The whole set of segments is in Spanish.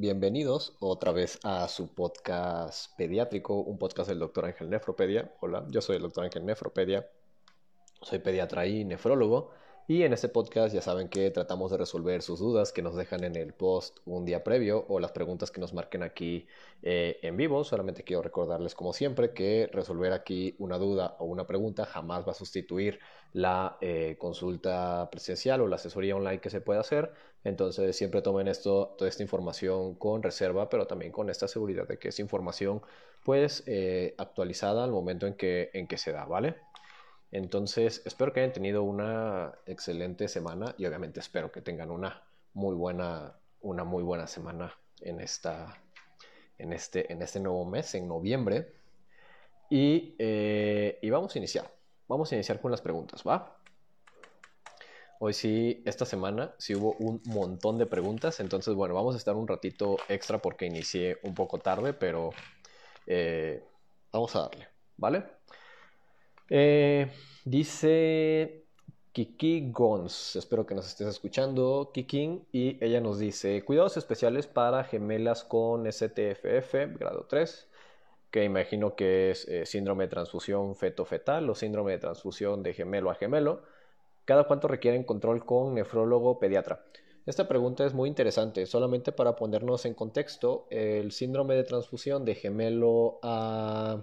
Bienvenidos otra vez a su podcast pediátrico, un podcast del doctor Ángel Nefropedia. Hola, yo soy el doctor Ángel Nefropedia, soy pediatra y nefrólogo. Y en este podcast ya saben que tratamos de resolver sus dudas que nos dejan en el post un día previo o las preguntas que nos marquen aquí eh, en vivo. Solamente quiero recordarles como siempre que resolver aquí una duda o una pregunta jamás va a sustituir la eh, consulta presencial o la asesoría online que se puede hacer. Entonces siempre tomen esto, toda esta información con reserva, pero también con esta seguridad de que es información pues eh, actualizada al momento en que, en que se da, ¿vale? Entonces, espero que hayan tenido una excelente semana y obviamente espero que tengan una muy buena, una muy buena semana en, esta, en, este, en este nuevo mes, en noviembre. Y, eh, y vamos a iniciar. Vamos a iniciar con las preguntas, ¿va? Hoy sí, esta semana sí hubo un montón de preguntas, entonces bueno, vamos a estar un ratito extra porque inicié un poco tarde, pero eh, vamos a darle, ¿vale? Eh, dice Kiki Gons, espero que nos estés escuchando, Kiki, y ella nos dice, cuidados especiales para gemelas con STFF, grado 3, que imagino que es eh, síndrome de transfusión feto-fetal o síndrome de transfusión de gemelo a gemelo. ¿Cada cuánto requieren control con nefrólogo pediatra? Esta pregunta es muy interesante, solamente para ponernos en contexto, el síndrome de transfusión de gemelo a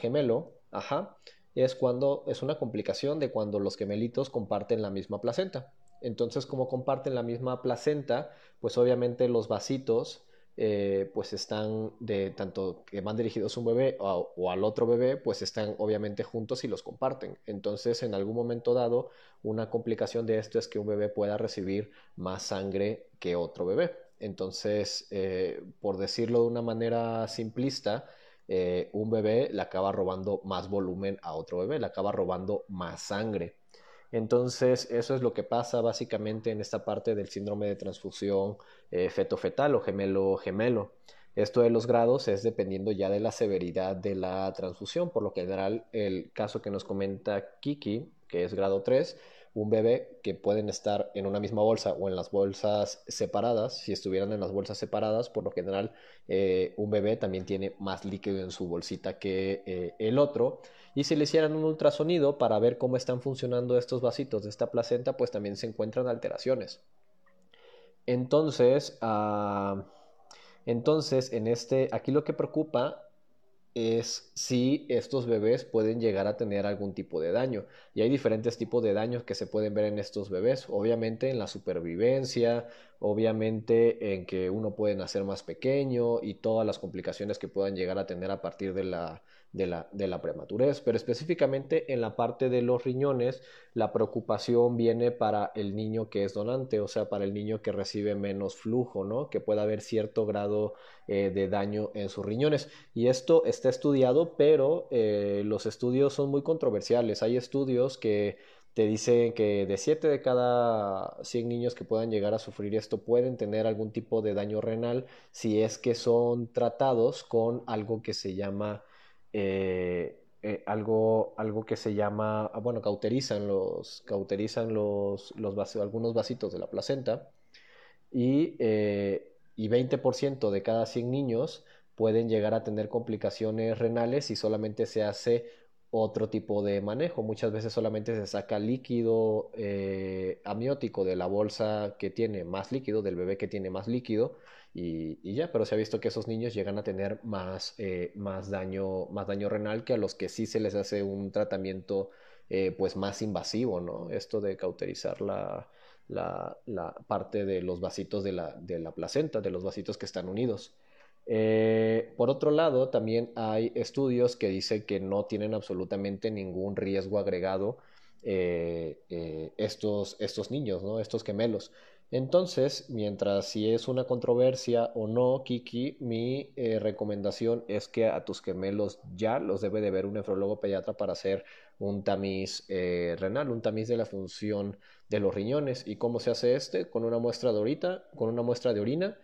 gemelo Ajá. Es cuando es una complicación de cuando los gemelitos comparten la misma placenta. Entonces, como comparten la misma placenta, pues obviamente los vasitos eh, pues están de tanto que van dirigidos a un bebé o, al otro bebé, pues están obviamente juntos y los comparten. Entonces, en algún momento dado, una complicación de esto es que un bebé pueda recibir más sangre que otro bebé. Entonces, eh, por decirlo de una manera simplista, eh, un bebé le acaba robando más volumen a otro bebé, le acaba robando más sangre. Entonces, eso es lo que pasa básicamente en esta parte del síndrome de transfusión eh, feto-fetal o gemelo-gemelo. Esto de los grados es dependiendo ya de la severidad de la transfusión, por lo general el caso que nos comenta Kiki, que es grado 3, un bebé que pueden estar en una misma bolsa o en las bolsas separadas, si estuvieran en las bolsas separadas, por lo general eh, un bebé también tiene más líquido en su bolsita que eh, el otro. Y si le hicieran un ultrasonido para ver cómo están funcionando estos vasitos de esta placenta, pues también se encuentran alteraciones. Entonces, ah, entonces en este, aquí lo que preocupa es si estos bebés pueden llegar a tener algún tipo de daño. Y hay diferentes tipos de daños que se pueden ver en estos bebés. Obviamente en la supervivencia, obviamente en que uno puede nacer más pequeño y todas las complicaciones que puedan llegar a tener a partir de la de la, de la prematurez, pero específicamente en la parte de los riñones, la preocupación viene para el niño que es donante, o sea, para el niño que recibe menos flujo, ¿no? Que pueda haber cierto grado eh, de daño en sus riñones. Y esto está estudiado, pero eh, los estudios son muy controversiales. Hay estudios que te dicen que de 7 de cada 100 niños que puedan llegar a sufrir esto pueden tener algún tipo de daño renal si es que son tratados con algo que se llama eh, eh, algo, algo que se llama, ah, bueno, cauterizan los, cauterizan los, los algunos vasitos de la placenta y, eh, y 20% de cada 100 niños pueden llegar a tener complicaciones renales si solamente se hace otro tipo de manejo. Muchas veces solamente se saca líquido eh, amniótico de la bolsa que tiene más líquido, del bebé que tiene más líquido, y, ya, pero se ha visto que esos niños llegan a tener más, eh, más, daño, más daño renal que a los que sí se les hace un tratamiento eh, pues más invasivo, ¿no? Esto de cauterizar la, la, la parte de los vasitos de la, de la placenta, de los vasitos que están unidos. Eh, por otro lado, también hay estudios que dicen que no tienen absolutamente ningún riesgo agregado eh, eh, estos, estos niños, ¿no? estos gemelos. Entonces, mientras si es una controversia o no, Kiki, mi recomendación es que a tus gemelos ya los debe de ver un nefrólogo pediatra para hacer un tamiz renal, un tamiz de la función de los riñones. ¿Y cómo se hace este? Con una muestra de orina, con una muestra de orina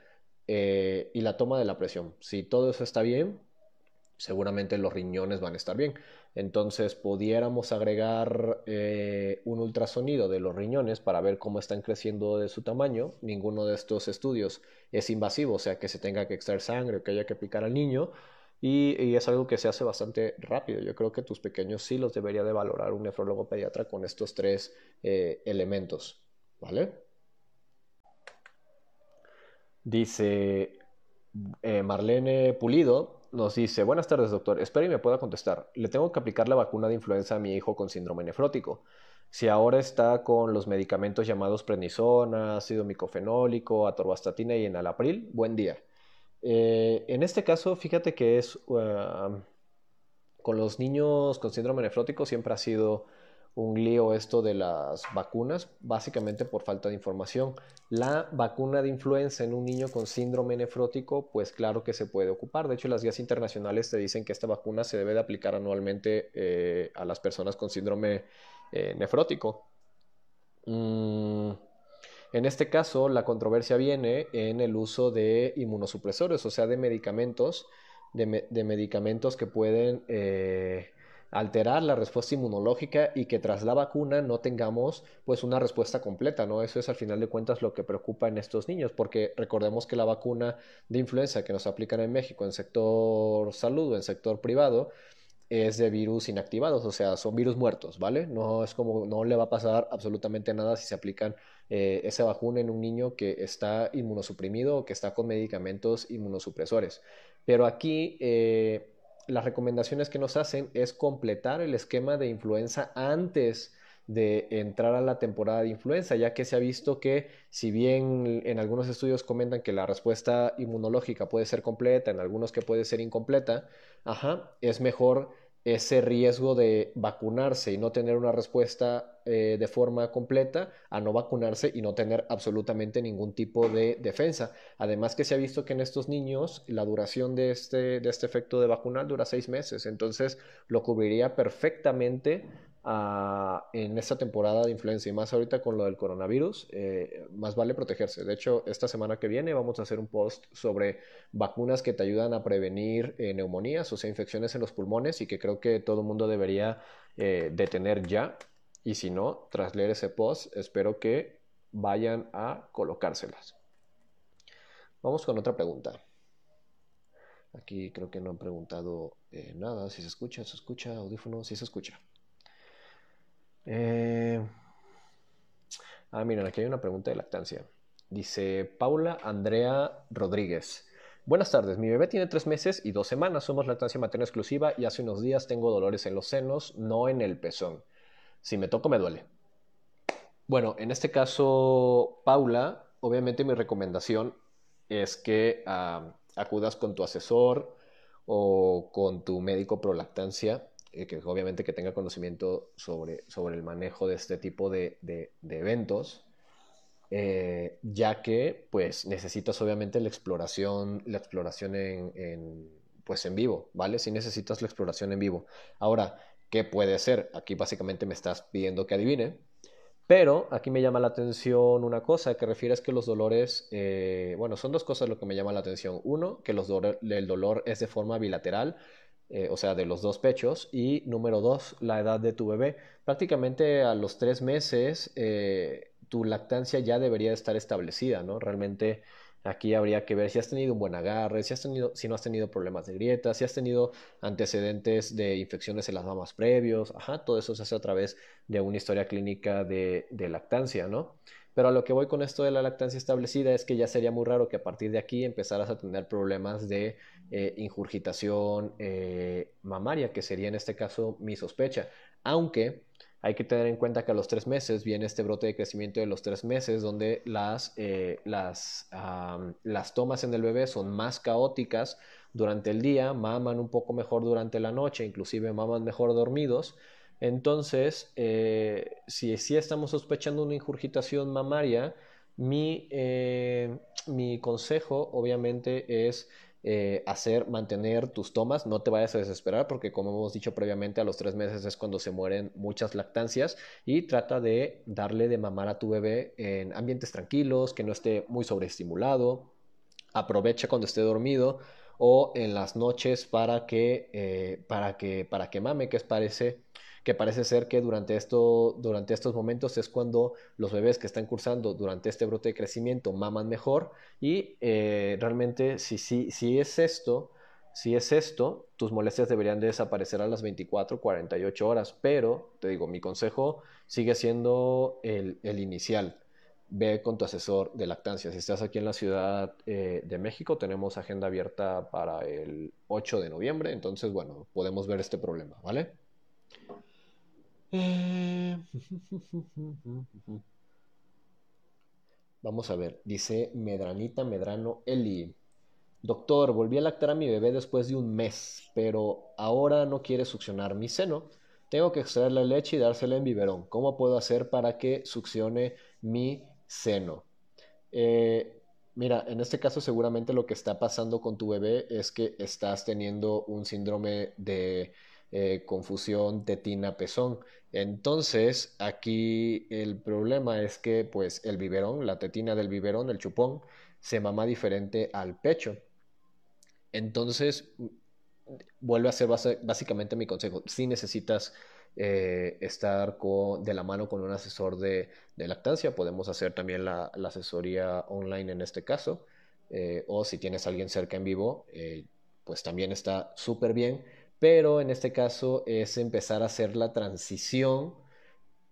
eh, y la toma de la presión. Si todo eso está bien, seguramente los riñones van a estar bien. Entonces, pudiéramos agregar eh, un ultrasonido de los riñones para ver cómo están creciendo de su tamaño. Ninguno de estos estudios es invasivo, o sea que se tenga que extraer sangre o que haya que picar al niño. Y, es algo que se hace bastante rápido. Yo creo que tus pequeños sí los debería de valorar un nefrólogo pediatra con estos tres eh, elementos. ¿Vale? Dice eh, Marlene Pulido, nos dice, buenas tardes doctor, espero y me pueda contestar. Le tengo que aplicar la vacuna de influenza a mi hijo con síndrome nefrótico. Si ahora está con los medicamentos llamados prednisona, ácido micofenólico, atorvastatina y enalapril, buen día. Eh, en este caso, fíjate que es uh, con los niños con síndrome nefrótico siempre ha sido un lío esto de las vacunas, básicamente por falta de información. La vacuna de influenza en un niño con síndrome nefrótico, pues claro que se puede ocupar. De hecho, las guías internacionales te dicen que esta vacuna se debe de aplicar anualmente eh, a las personas con síndrome eh, nefrótico. Mm, en este caso, la controversia viene en el uso de inmunosupresores, o sea, de medicamentos, de, medicamentos que pueden... Eh, alterar la respuesta inmunológica y que tras la vacuna no tengamos pues una respuesta completa, ¿no? Eso es al final de cuentas lo que preocupa en estos niños, porque recordemos que la vacuna de influenza que nos aplican en México en sector salud o en sector privado es de virus inactivados, o sea, son virus muertos, ¿vale? No es como, no le va a pasar absolutamente nada si se aplican eh, esa vacuna en un niño que está inmunosuprimido o que está con medicamentos inmunosupresores. Pero aquí... Eh, las recomendaciones que nos hacen es completar el esquema de influenza antes de entrar a la temporada de influenza, ya que se ha visto que si bien en algunos estudios comentan que la respuesta inmunológica puede ser completa, en algunos que puede ser incompleta, ajá, es mejor ese riesgo de vacunarse y no tener una respuesta eh, de forma completa a no vacunarse y no tener absolutamente ningún tipo de defensa. Además que se ha visto que en estos niños la duración de este, de este efecto de vacunal dura seis meses, entonces lo cubriría perfectamente en esta temporada de influenza y más ahorita con lo del coronavirus, eh, más vale protegerse. De hecho, esta semana que viene vamos a hacer un post sobre vacunas que te ayudan a prevenir eh, neumonías, o sea, infecciones en los pulmones y que creo que todo el mundo debería eh, detener ya. Y si no, tras leer ese post, espero que vayan a colocárselas. Vamos con otra pregunta. Aquí creo que no han preguntado nada. Si se escucha, se escucha, audífono, si se escucha. Eh... Ah, miren, aquí hay una pregunta de lactancia. Dice Paula Andrea Rodríguez. Buenas tardes, mi bebé tiene tres meses y dos semanas. Somos lactancia materna exclusiva y hace unos días tengo dolores en los senos, no en el pezón. Si me toco, me duele. Bueno, en este caso, Paula, obviamente mi recomendación es que ah, acudas con tu asesor o con tu médico pro lactancia eh, que obviamente que tenga conocimiento sobre, sobre el manejo de este tipo de, de, eventos, eh, ya que pues necesitas obviamente la exploración, la exploración en, en, pues en vivo, ¿vale? Si necesitas la exploración en vivo. Ahora, ¿qué puede ser? Aquí básicamente me estás pidiendo que adivine, pero aquí me llama la atención una cosa que refiere es que los dolores, eh, bueno, son dos cosas lo que me llama la atención. Uno, que los el dolor es de forma bilateral, eh, o sea, de los dos pechos. Y número dos, la edad de tu bebé. Prácticamente a los tres meses eh, tu lactancia ya debería estar establecida, ¿no? Realmente aquí habría que ver si has tenido un buen agarre, si, has tenido, si no has tenido problemas de grietas, si has tenido antecedentes de infecciones en las mamas previos, ajá, todo eso se hace a través de una historia clínica de, de lactancia, ¿no? Pero a lo que voy con esto de la lactancia establecida es que ya sería muy raro que a partir de aquí empezaras a tener problemas de eh, ingurgitación eh, mamaria, que sería en este caso mi sospecha. Aunque hay que tener en cuenta que a los tres meses viene este brote de crecimiento de los tres meses, donde las, eh, las, las tomas en el bebé son más caóticas durante el día, maman un poco mejor durante la noche, inclusive maman mejor dormidos. Entonces, eh, si sí estamos sospechando una ingurgitación mamaria, mi, eh, mi consejo obviamente es eh, hacer, mantener tus tomas, no te vayas a desesperar porque como hemos dicho previamente a los tres meses es cuando se mueren muchas lactancias y trata de darle de mamar a tu bebé en ambientes tranquilos, que no esté muy sobreestimulado, aprovecha cuando esté dormido o en las noches para que, para que, para que mame, que parece que parece ser que durante, esto, durante estos momentos es cuando los bebés que están cursando durante este brote de crecimiento maman mejor y eh, realmente si, si, si es esto, si es esto, tus molestias deberían de desaparecer a las 24, 48 horas, pero te digo, mi consejo sigue siendo el, inicial. Ve con tu asesor de lactancia. Si estás aquí en la Ciudad eh, de México, tenemos agenda abierta para el 8 de noviembre, entonces, bueno, podemos ver este problema, ¿vale? Eh, vamos a ver, dice Medranita Medrano Eli. Doctor, volví a lactar a mi bebé después de un mes, pero ahora no quiere succionar mi seno. Tengo que extraer la leche y dársela en biberón. ¿Cómo puedo hacer para que succione mi seno? Eh, mira, en este caso seguramente lo que está pasando con tu bebé es que estás teniendo un síndrome de eh, confusión tetina-pezón. Entonces, aquí el problema es que pues el biberón, la tetina del biberón, el chupón, se mama diferente al pecho. Entonces, vuelve a ser básicamente mi consejo. Si necesitas eh, estar de la mano con un asesor de, lactancia, podemos hacer también la, asesoría online en este caso. Eh, o si tienes alguien cerca en vivo, eh, pues también está súper bien. Pero en este caso es empezar a hacer la transición.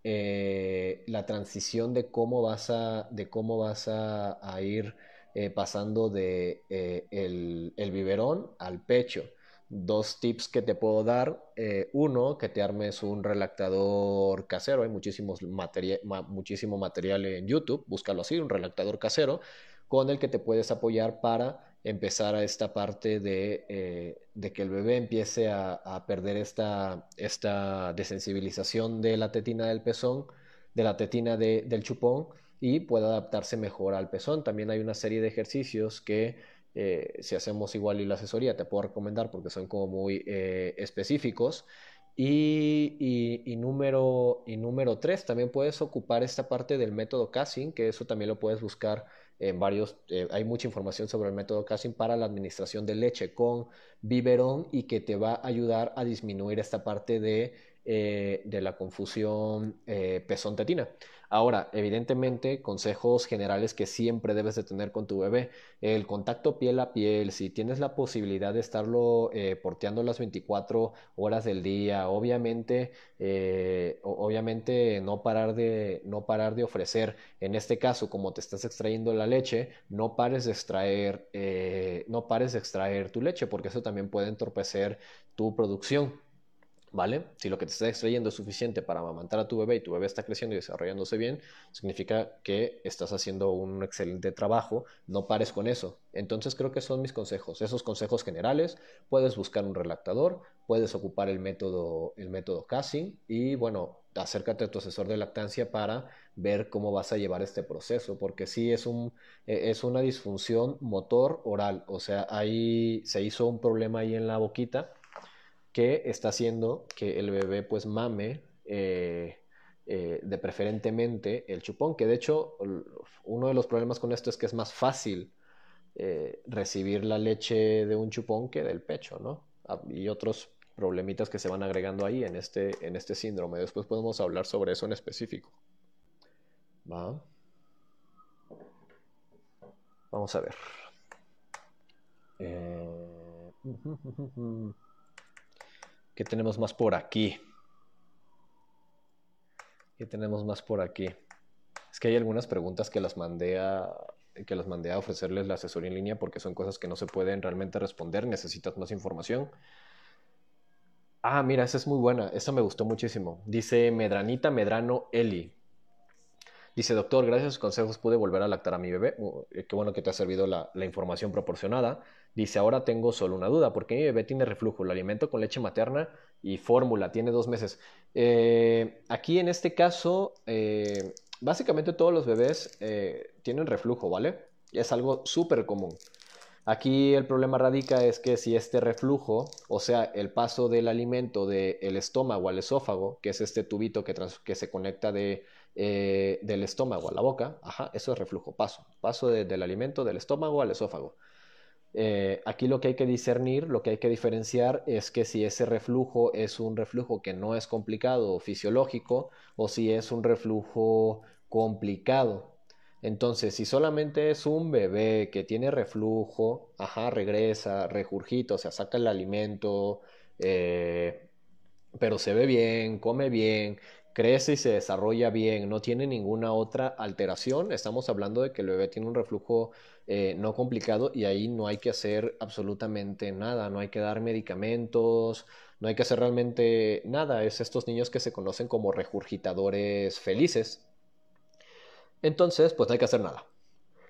la transición de cómo vas a, de cómo vas a ir eh, pasando de eh, el, biberón al pecho. Dos tips que te puedo dar. Eh, uno, que te armes un relactador casero. Hay muchísimos muchísimo material en YouTube. Búscalo así, un relactador casero, con el que te puedes apoyar para empezar a esta parte de, que el bebé empiece a, perder esta, esta desensibilización de la tetina del pezón, de la tetina del chupón y pueda adaptarse mejor al pezón. También hay una serie de ejercicios que eh, si hacemos igual y la asesoría te puedo recomendar porque son como muy eh, específicos. Y, y, número, y número tres, también puedes ocupar esta parte del método casting, que eso también lo puedes buscar en varios, eh, hay mucha información sobre el método casting para la administración de leche con biberón y que te va a ayudar a disminuir esta parte de, de la confusión pezón-tetina. Ahora, evidentemente, consejos generales que siempre debes de tener con tu bebé. El contacto piel a piel, si tienes la posibilidad de estarlo eh, porteando las 24 horas del día, obviamente, eh, obviamente no parar, de, no parar de ofrecer. En este caso, como te estás extrayendo la leche, no pares de extraer, eh, no pares de extraer tu leche, porque eso también puede entorpecer tu producción. ¿Vale? Si lo que te está extrayendo es suficiente para amamantar a tu bebé y tu bebé está creciendo y desarrollándose bien, significa que estás haciendo un excelente trabajo, no pares con eso. Entonces creo que son mis consejos, esos consejos generales, puedes buscar un relactador, puedes ocupar el método, el método casting y bueno, acércate a tu asesor de lactancia para ver cómo vas a llevar este proceso, porque sí es, un, e, es una disfunción motor oral, o sea, ahí se hizo un problema ahí en la boquita que está haciendo que el bebé pues mame eh, eh, de preferentemente el chupón, que de hecho uno de los problemas con esto es que es más fácil eh, recibir la leche de un chupón que del pecho, ¿no? Ah, y otros problemitas que se van agregando ahí en este, en este síndrome. Después podemos hablar sobre eso en específico. ¿Va? Vamos a ver. ¿Qué tenemos más por aquí? ¿Qué tenemos más por aquí? Es que hay algunas preguntas que las mandé a que las mandé a ofrecerles la asesoría en línea porque son cosas que no se pueden realmente responder, necesitas más información. Ah, mira, esa es muy buena, esa me gustó muchísimo. Dice Medranita Medrano Eli. Dice, doctor, gracias a sus consejos pude volver a lactar a mi bebé. Uh, qué bueno que te ha servido la, información proporcionada. Dice, ahora tengo solo una duda. ¿Por qué mi bebé tiene reflujo? Lo alimento con leche materna y fórmula. Tiene dos meses. Eh, aquí en este caso, eh, básicamente todos los bebés eh, tienen reflujo, ¿vale? Es algo súper común. Aquí el problema radica es que si este reflujo, o sea, el paso del alimento del estómago al esófago, que es este tubito que, que se conecta de eh, del estómago a la boca, ajá, eso es reflujo, paso, paso del alimento del estómago al esófago. Eh, aquí lo que hay que discernir, lo que hay que diferenciar es que si ese reflujo es un reflujo que no es complicado fisiológico o si es un reflujo complicado. Entonces, si solamente es un bebé que tiene reflujo, ajá, regresa, regurgita, o sea, saca el alimento, eh, pero se ve bien, come bien, crece y se desarrolla bien, no tiene ninguna otra alteración, estamos hablando de que el bebé tiene un reflujo eh, no complicado y ahí no hay que hacer absolutamente nada, no hay que dar medicamentos, no hay que hacer realmente nada, es estos niños que se conocen como regurgitadores felices. Entonces, pues no hay que hacer nada.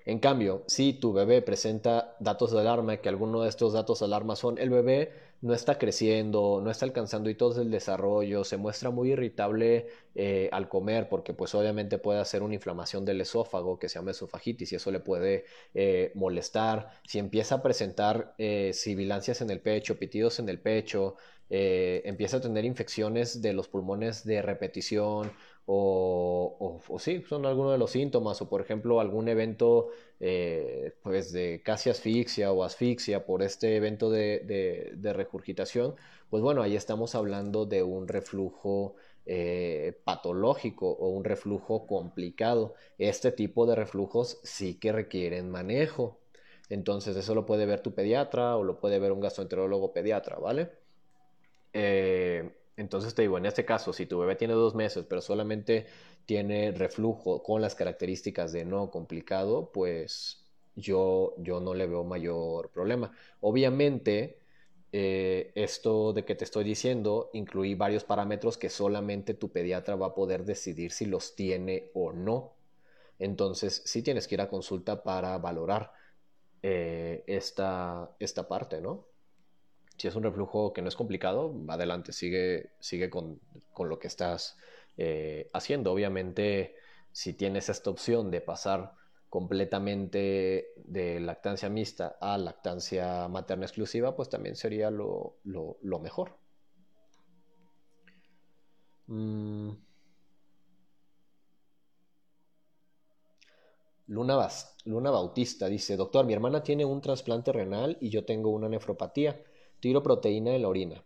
En cambio, si tu bebé presenta datos de alarma, que alguno de estos datos de alarma son el bebé no está creciendo, no está alcanzando hitos del desarrollo, se muestra muy irritable eh, al comer porque pues obviamente puede hacer una inflamación del esófago que se llama esofagitis y eso le puede eh, molestar. Si empieza a presentar eh, sibilancias en el pecho, pitidos en el pecho, empieza a tener infecciones de los pulmones de repetición o, o, sí, son algunos de los síntomas, o por ejemplo algún evento eh, pues de casi asfixia o asfixia por este evento de, de, regurgitación, pues bueno, ahí estamos hablando de un reflujo eh, patológico o un reflujo complicado. Este tipo de reflujos sí que requieren manejo. Entonces eso lo puede ver tu pediatra o lo puede ver un gastroenterólogo pediatra, ¿vale? Eh, entonces te digo, en este caso, si tu bebé tiene dos meses, pero solamente tiene reflujo con las características de no complicado, pues yo, yo no le veo mayor problema. Obviamente, eh, esto de que te estoy diciendo incluye varios parámetros que solamente tu pediatra va a poder decidir si los tiene o no. Entonces, sí tienes que ir a consulta para valorar eh, esta, esta parte, ¿no? Si es un reflujo que no es complicado, adelante, sigue, sigue con, lo que estás eh, haciendo. Obviamente, si tienes esta opción de pasar completamente de lactancia mixta a lactancia materna exclusiva, pues también sería lo, mejor. Mm. Luna, Luna Bautista dice, doctor, mi hermana tiene un trasplante renal y yo tengo una nefropatía tiro proteína en la orina.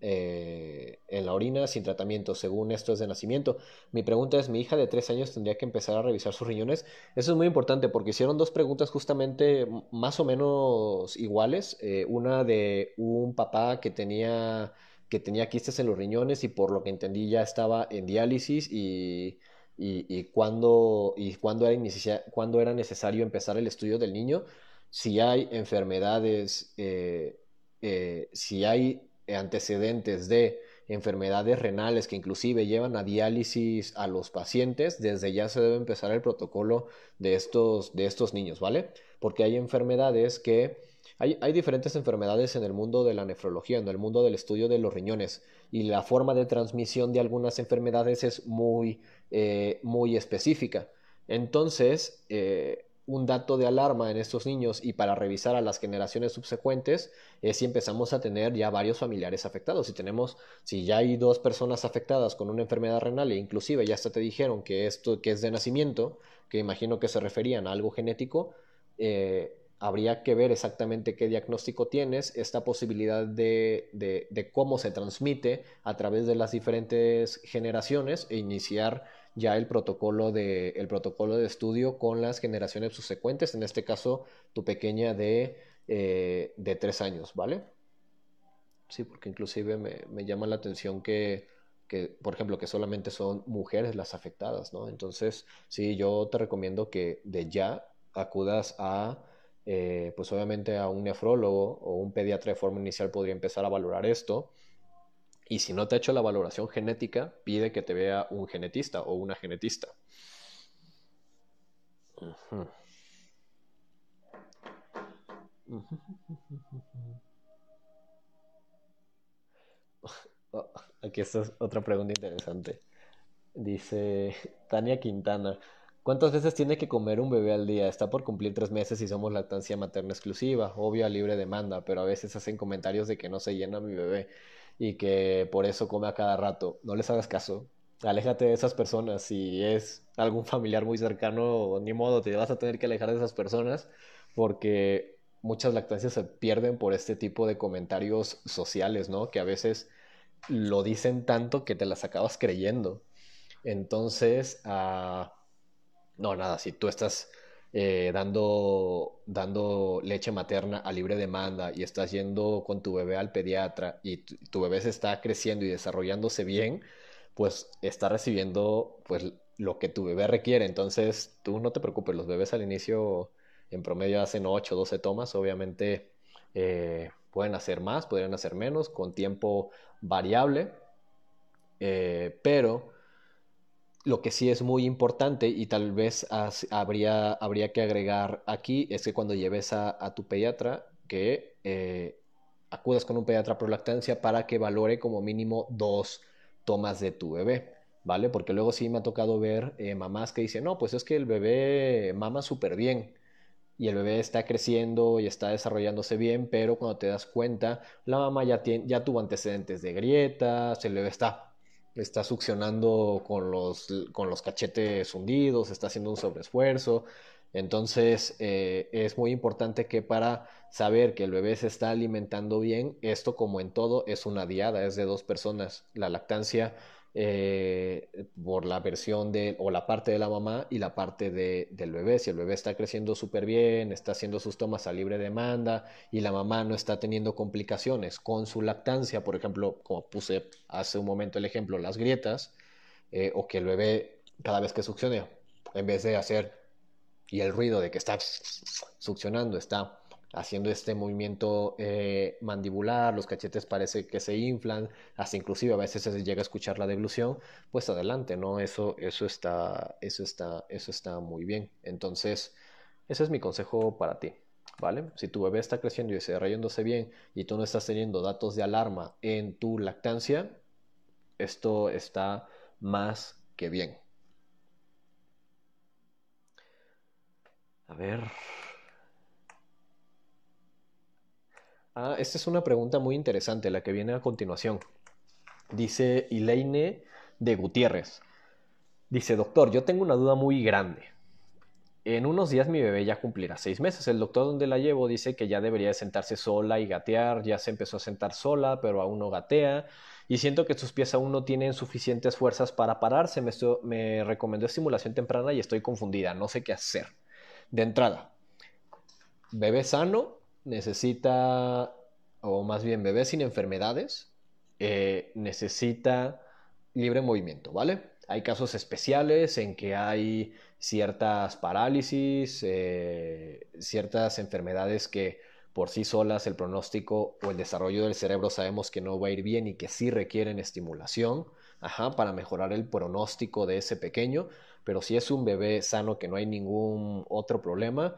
Eh, en la orina sin tratamiento, según esto es de nacimiento. Mi pregunta es, ¿mi hija de tres años tendría que empezar a revisar sus riñones? Eso es muy importante porque hicieron dos preguntas justamente más o menos iguales. Eh, una de un papá que tenía, que tenía quistes en los riñones y por lo que entendí ya estaba en diálisis y, y, y cuándo, era, cuándo era necesario empezar el estudio del niño. Si hay enfermedades... Eh, eh, si hay antecedentes de enfermedades renales que inclusive llevan a diálisis a los pacientes, desde ya se debe empezar el protocolo de estos, de estos niños, ¿vale? Porque hay enfermedades que... Hay, hay, diferentes enfermedades en el mundo de la nefrología, en el mundo del estudio de los riñones, y la forma de transmisión de algunas enfermedades es muy, eh, muy específica. Entonces, eh, un dato de alarma en estos niños y para revisar a las generaciones subsecuentes es si empezamos a tener ya varios familiares afectados. Si tenemos, si ya hay dos personas afectadas con una enfermedad renal e inclusive ya hasta te dijeron que esto que es de nacimiento, que imagino que se referían a algo genético, eh, habría que ver exactamente qué diagnóstico tienes, esta posibilidad de, de cómo se transmite a través de las diferentes generaciones e iniciar ya el protocolo de, el protocolo de estudio con las generaciones subsecuentes, en este caso tu pequeña de, eh, de tres años, ¿vale? Sí, porque inclusive me, llama la atención que, que, por ejemplo, que solamente son mujeres las afectadas, ¿no? Entonces, sí, yo te recomiendo que de ya acudas a, eh, pues obviamente a un nefrólogo o un pediatra de forma inicial podría empezar a valorar esto y si no te ha hecho la valoración genética, pide que te vea un genetista o una genetista. Aquí está otra pregunta interesante. Dice Tania Quintana, ¿cuántas veces tiene que comer un bebé al día? Está por cumplir tres meses y somos lactancia materna exclusiva, obvio a libre demanda, pero a veces hacen comentarios de que no se llena mi bebé y que por eso come a cada rato. No les hagas caso. Aléjate de esas personas. Si es algún familiar muy cercano, ni modo, te vas a tener que alejar de esas personas porque muchas lactancias se pierden por este tipo de comentarios sociales, ¿no? Que a veces lo dicen tanto que te las acabas creyendo. Entonces, ah, no, nada, si tú estás eh, dando, dando leche materna a libre demanda y estás yendo con tu bebé al pediatra y tu, bebé se está creciendo y desarrollándose bien, pues está recibiendo pues lo que tu bebé requiere. Entonces, tú no te preocupes, los bebés al inicio en promedio hacen 8 o 12 tomas, obviamente eh, pueden hacer más, podrían hacer menos, con tiempo variable, eh, pero lo que sí es muy importante y tal vez habría, habría que agregar aquí es que cuando lleves a, tu pediatra, que eh, acudas con un pediatra por lactancia para que valore como mínimo dos tomas de tu bebé, ¿vale? Porque luego sí me ha tocado ver eh, mamás que dicen, no, pues es que el bebé mama súper bien y el bebé está creciendo y está desarrollándose bien, pero cuando te das cuenta, la mamá ya, tiene, ya tuvo antecedentes de grietas, el bebé está está succionando con los, con los cachetes hundidos, está haciendo un sobreesfuerzo. Entonces eh, es muy importante que para saber que el bebé se está alimentando bien, esto como en todo es una diada, es de dos personas. La lactancia eh, por la versión de, o la parte de la mamá y la parte de, del bebé. Si el bebé está creciendo súper bien, está haciendo sus tomas a libre demanda y la mamá no está teniendo complicaciones con su lactancia, por ejemplo, como puse hace un momento el ejemplo, las grietas, eh, o que el bebé cada vez que succione, en vez de hacer y el ruido de que está succionando, está haciendo este movimiento eh, mandibular, los cachetes parece que se inflan, hasta inclusive a veces se llega a escuchar la deglución, pues adelante, ¿no? Eso, eso, está, eso, está, eso está muy bien. Entonces, ese es mi consejo para ti, ¿vale? Si tu bebé está creciendo y desarrollándose bien y tú no estás teniendo datos de alarma en tu lactancia, esto está más que bien. A ver, Ah, esta es una pregunta muy interesante, la que viene a continuación. Dice Elaine de Gutiérrez. Dice, doctor, yo tengo una duda muy grande. En unos días mi bebé ya cumplirá seis meses. El doctor donde la llevo dice que ya debería sentarse sola y gatear. Ya se empezó a sentar sola, pero aún no gatea. Y siento que sus pies aún no tienen suficientes fuerzas para pararse. Me, me recomendó estimulación temprana y estoy confundida. No sé qué hacer. De entrada, bebé sano, necesita, o más bien bebé sin enfermedades, eh, necesita libre movimiento, ¿vale? Hay casos especiales en que hay ciertas parálisis, eh, ciertas enfermedades que por sí solas el pronóstico o el desarrollo del cerebro sabemos que no va a ir bien y que sí requieren estimulación ajá, para mejorar el pronóstico de ese pequeño. Pero si es un bebé sano que no hay ningún otro problema,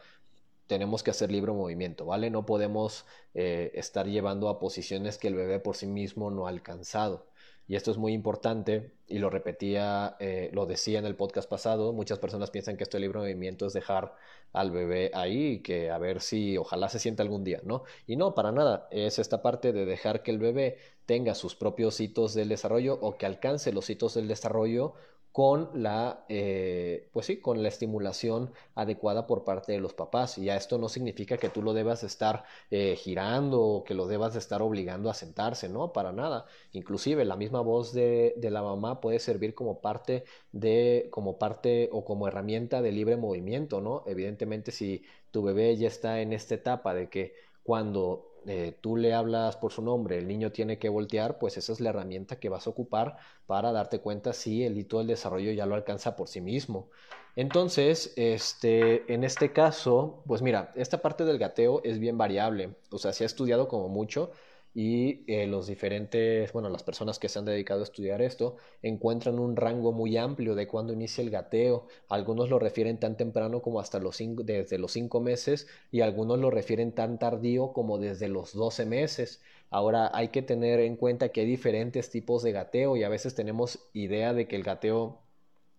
tenemos que hacer libre movimiento, ¿vale? No podemos eh, estar llevando a posiciones que el bebé por sí mismo no ha alcanzado. Y esto es muy importante y lo repetía, eh, lo decía en el podcast pasado, muchas personas piensan que esto de libre movimiento es dejar al bebé ahí que a ver si ojalá se sienta algún día, ¿no? Y no, para nada, es esta parte de dejar que el bebé tenga sus propios hitos del desarrollo o que alcance los hitos del desarrollo con la, eh, pues sí, con la estimulación adecuada por parte de los papás. Y ya esto no significa que tú lo debas estar eh, girando o que lo debas estar obligando a sentarse, ¿no? Para nada. Inclusive la misma voz de, de, la mamá puede servir como parte de, como parte o como herramienta de libre movimiento, ¿no? Evidentemente si tu bebé ya está en esta etapa de que cuando eh, tú le hablas por su nombre, el niño tiene que voltear, pues esa es la herramienta que vas a ocupar para darte cuenta si el hito del desarrollo ya lo alcanza por sí mismo. Entonces, este, en este caso, pues mira, esta parte del gateo es bien variable, o sea, se ha estudiado como mucho, y eh, los diferentes, bueno, las personas que se han dedicado a estudiar esto encuentran un rango muy amplio de cuándo inicia el gateo. Algunos lo refieren tan temprano como hasta los cinco, desde los 5 meses y algunos lo refieren tan tardío como desde los 12 meses. Ahora hay que tener en cuenta que hay diferentes tipos de gateo y a veces tenemos idea de que el gateo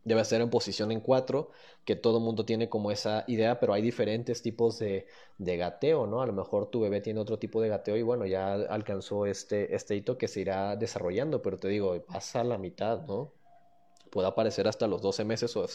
debe ser en posición en cuatro, que todo el mundo tiene como esa idea, pero hay diferentes tipos de, de, gateo, ¿no? A lo mejor tu bebé tiene otro tipo de gateo y bueno, ya alcanzó este, este hito que se irá desarrollando, pero te digo, pasa la mitad, ¿no? Puede aparecer hasta los 12 meses o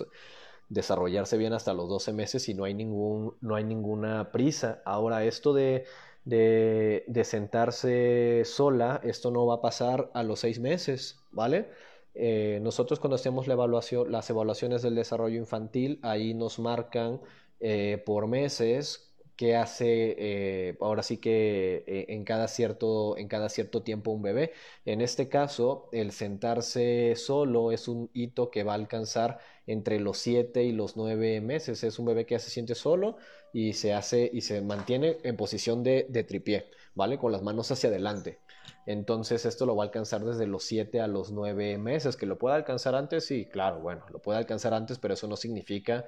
desarrollarse bien hasta los 12 meses y no hay, ningún, no hay ninguna prisa. Ahora, esto de, de, de sentarse sola, esto no va a pasar a los 6 meses, ¿vale? Eh, nosotros cuando hacemos la evaluación, las evaluaciones del desarrollo infantil, ahí nos marcan eh, por meses qué hace eh, ahora sí que en, cada cierto, en cada cierto tiempo un bebé. En este caso, el sentarse solo es un hito que va a alcanzar entre los 7 y los 9 meses. Es un bebé que se siente solo y se hace y se mantiene en posición de, de tripié, ¿vale? Con las manos hacia adelante. Entonces esto lo va a alcanzar desde los 7 a los 9 meses. Que lo pueda alcanzar antes, sí, claro, bueno, lo puede alcanzar antes, pero eso no significa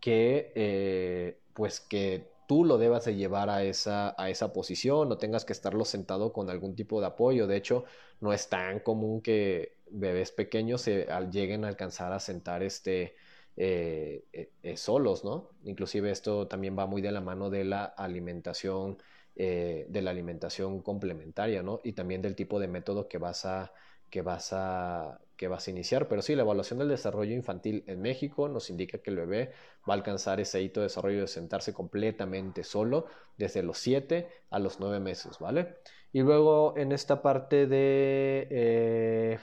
que, eh, pues que tú lo debas de llevar a esa, posición, no tengas que estarlo sentado con algún tipo de apoyo. De hecho, no es tan común que bebés pequeños lleguen a alcanzar a sentar este, eh, eh, solos, ¿no? Inclusive esto también va muy de la mano de la alimentación eh, de la alimentación complementaria, ¿no? Y también del tipo de método que vas a, que vas a, que vas a iniciar. Pero sí, la evaluación del desarrollo infantil en México nos indica que el bebé va a alcanzar ese hito de desarrollo de sentarse completamente solo desde los 7 a los 9 meses, ¿vale? Y luego en esta parte de eh,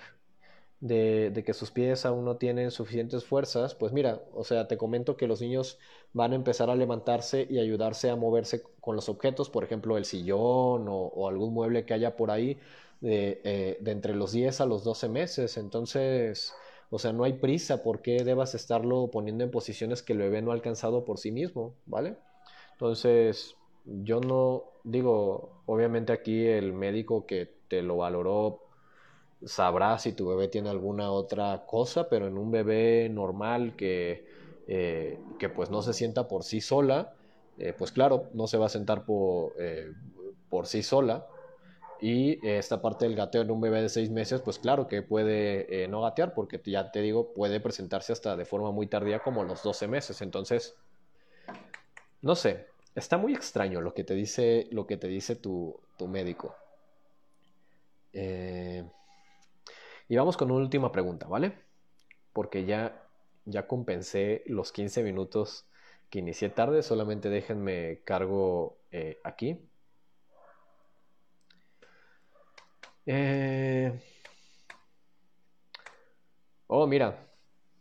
de, que sus pies aún no tienen suficientes fuerzas, pues mira, o sea, te comento que los niños van a empezar a levantarse y ayudarse a moverse con los objetos, por ejemplo, el sillón o, algún mueble que haya por ahí de, eh, de, entre los 10 a los 12 meses. Entonces, o sea, no hay prisa porque debas estarlo poniendo en posiciones que el bebé no ha alcanzado por sí mismo, ¿vale? Entonces, yo no digo, obviamente aquí el médico que te lo valoró sabrás si tu bebé tiene alguna otra cosa, pero en un bebé normal que, eh, que pues no se sienta por sí sola, eh, pues claro, no se va a sentar por, por sí sola. Y esta parte del gateo en un bebé de seis meses, pues claro que puede no gatear, porque ya te digo, puede presentarse hasta de forma muy tardía como los 12 meses. Entonces, no sé, está muy extraño lo que te dice, lo que te dice tu, tu médico. Eh, y vamos con una última pregunta, ¿vale? Porque ya, ya compensé los 15 minutos que inicié tarde, solamente déjenme cargo eh, aquí. Eh, oh, mira,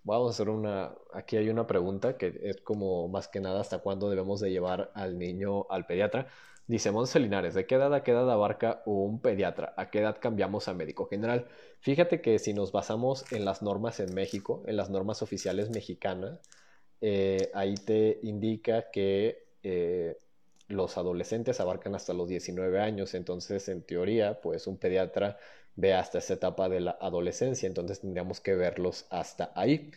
vamos a hacer una... Aquí hay una pregunta que es como más que nada hasta cuándo debemos de llevar al niño al pediatra. Dice Monse Linares, ¿de qué edad a qué edad abarca un pediatra? ¿A qué edad cambiamos a médico general? Fíjate que si nos basamos en las normas en México, en las normas oficiales mexicanas, eh, ahí te indica que eh, los adolescentes abarcan hasta los 19 años, entonces en teoría, pues un pediatra ve hasta esa etapa de la adolescencia, entonces tendríamos que verlos hasta ahí.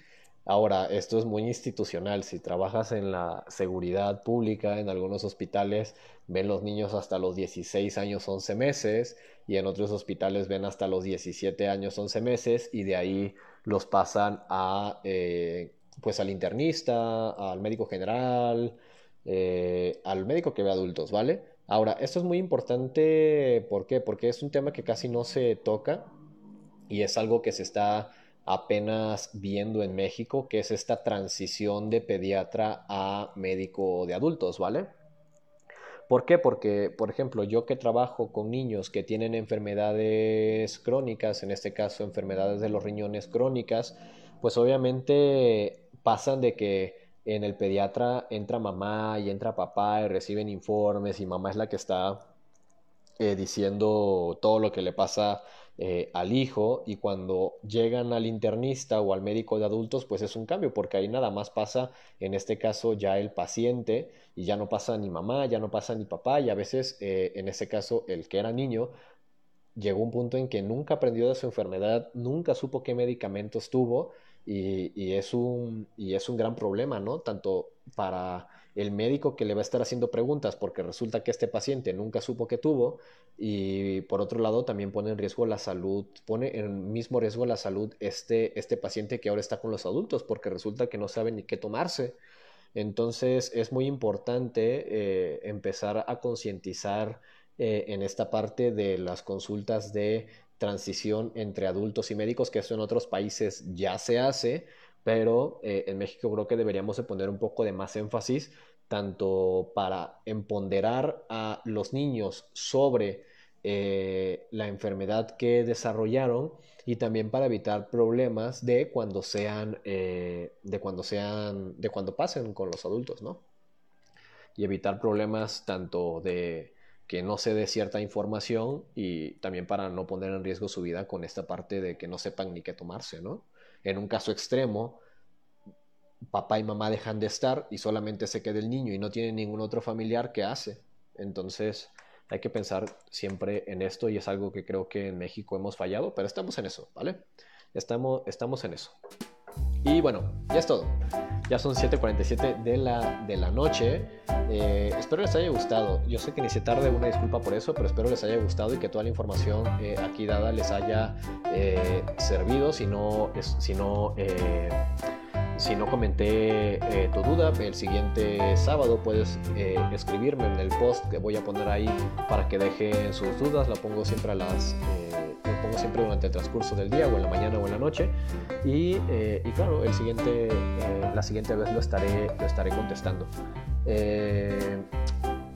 Ahora, esto es muy institucional. Si trabajas en la seguridad pública, en algunos hospitales ven los niños hasta los 16 años 11 meses y en otros hospitales ven hasta los 17 años 11 meses y de ahí los pasan a, eh, pues al internista, al médico general, eh, al médico que ve adultos, ¿vale? Ahora, esto es muy importante, ¿por qué? Porque es un tema que casi no se toca y es algo que se está apenas viendo en México, que es esta transición de pediatra a médico de adultos, ¿vale? ¿Por qué? Porque, por ejemplo, yo que trabajo con niños que tienen enfermedades crónicas, en este caso enfermedades de los riñones crónicas, pues obviamente pasan de que en el pediatra entra mamá y entra papá y reciben informes y mamá es la que está eh, diciendo todo lo que le pasa eh, al hijo y cuando llegan al internista o al médico de adultos, pues es un cambio, porque ahí nada más pasa, en este caso, ya el paciente y ya no pasa ni mamá, ya no pasa ni papá y a veces, eh, en ese caso, el que era niño llegó un punto en que nunca aprendió de su enfermedad, nunca supo qué medicamentos tuvo y, es, un, y es un gran problema, ¿no? Tanto para el médico que le va a estar haciendo preguntas porque resulta que este paciente nunca supo que tuvo y por otro lado también pone en riesgo la salud, pone en mismo riesgo la salud este, este paciente que ahora está con los adultos porque resulta que no sabe ni qué tomarse. Entonces es muy importante eh, empezar a concientizar eh, en esta parte de las consultas de transición entre adultos y médicos, que eso en otros países ya se hace, pero eh, en México creo que deberíamos de poner un poco de más énfasis tanto para empoderar a los niños sobre eh, la enfermedad que desarrollaron y también para evitar problemas de cuando sean, eh, de cuando sean, de cuando pasen con los adultos, ¿no? Y evitar problemas tanto de que no se dé cierta información y también para no poner en riesgo su vida con esta parte de que no sepan ni qué tomarse, ¿no? En un caso extremo, papá y mamá dejan de estar y solamente se queda el niño y no tiene ningún otro familiar que hace. Entonces hay que pensar siempre en esto y es algo que creo que en México hemos fallado, pero estamos en eso, ¿vale? Estamos, estamos en eso. Y bueno, ya es todo. Ya son 7.47 de la, de la noche. Eh, espero les haya gustado. Yo sé que inicié tarde, una disculpa por eso, pero espero les haya gustado y que toda la información eh, aquí dada les haya eh, servido. Si no, si no si no comenté eh, tu duda, el siguiente sábado puedes eh, escribirme en el post que voy a poner ahí para que dejen sus dudas. La pongo siempre las, eh, lo pongo siempre durante el transcurso del día o en la mañana o en la noche. Y, y claro, el siguiente, la siguiente vez lo estaré, lo estaré contestando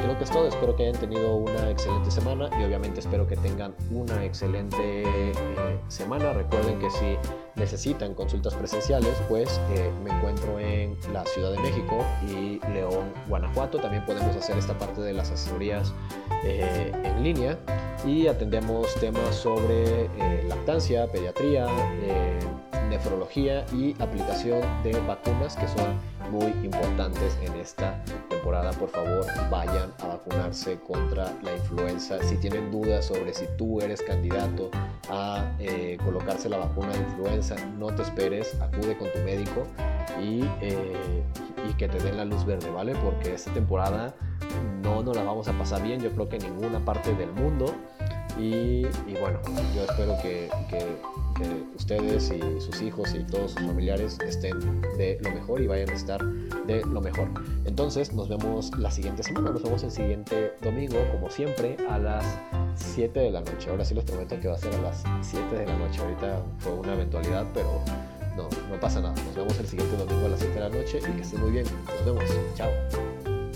creo que es todo. Espero que hayan tenido una excelente semana y obviamente espero que tengan una excelente eh, semana. Recuerden que si necesitan consultas presenciales, pues eh, me encuentro en la Ciudad de México y León, Guanajuato. También podemos hacer esta parte de las asesorías eh, en línea y atendemos temas sobre lactancia, pediatría, nefrología y aplicación de vacunas que son muy importantes en esta Por favor, vayan a vacunarse contra la influenza. Si tienen dudas sobre si tú eres candidato a eh, colocarse la vacuna de influenza, no te esperes, acude con tu médico y, eh, y que te den la luz verde, ¿vale? Porque esta temporada no nos la vamos a pasar bien, yo creo que en ninguna parte del mundo. Y, bueno, yo espero que, ustedes y sus hijos y todos sus familiares estén de lo mejor y vayan a estar de lo mejor. Entonces nos vemos la siguiente semana, nos vemos el siguiente domingo, como siempre, a las 7 de la noche. Ahora sí les prometo que va a ser a las 7 de la noche. Ahorita fue una eventualidad, pero no, no pasa nada. Nos vemos el siguiente domingo a las 7 de la noche y que estén muy bien. Nos vemos. Chao.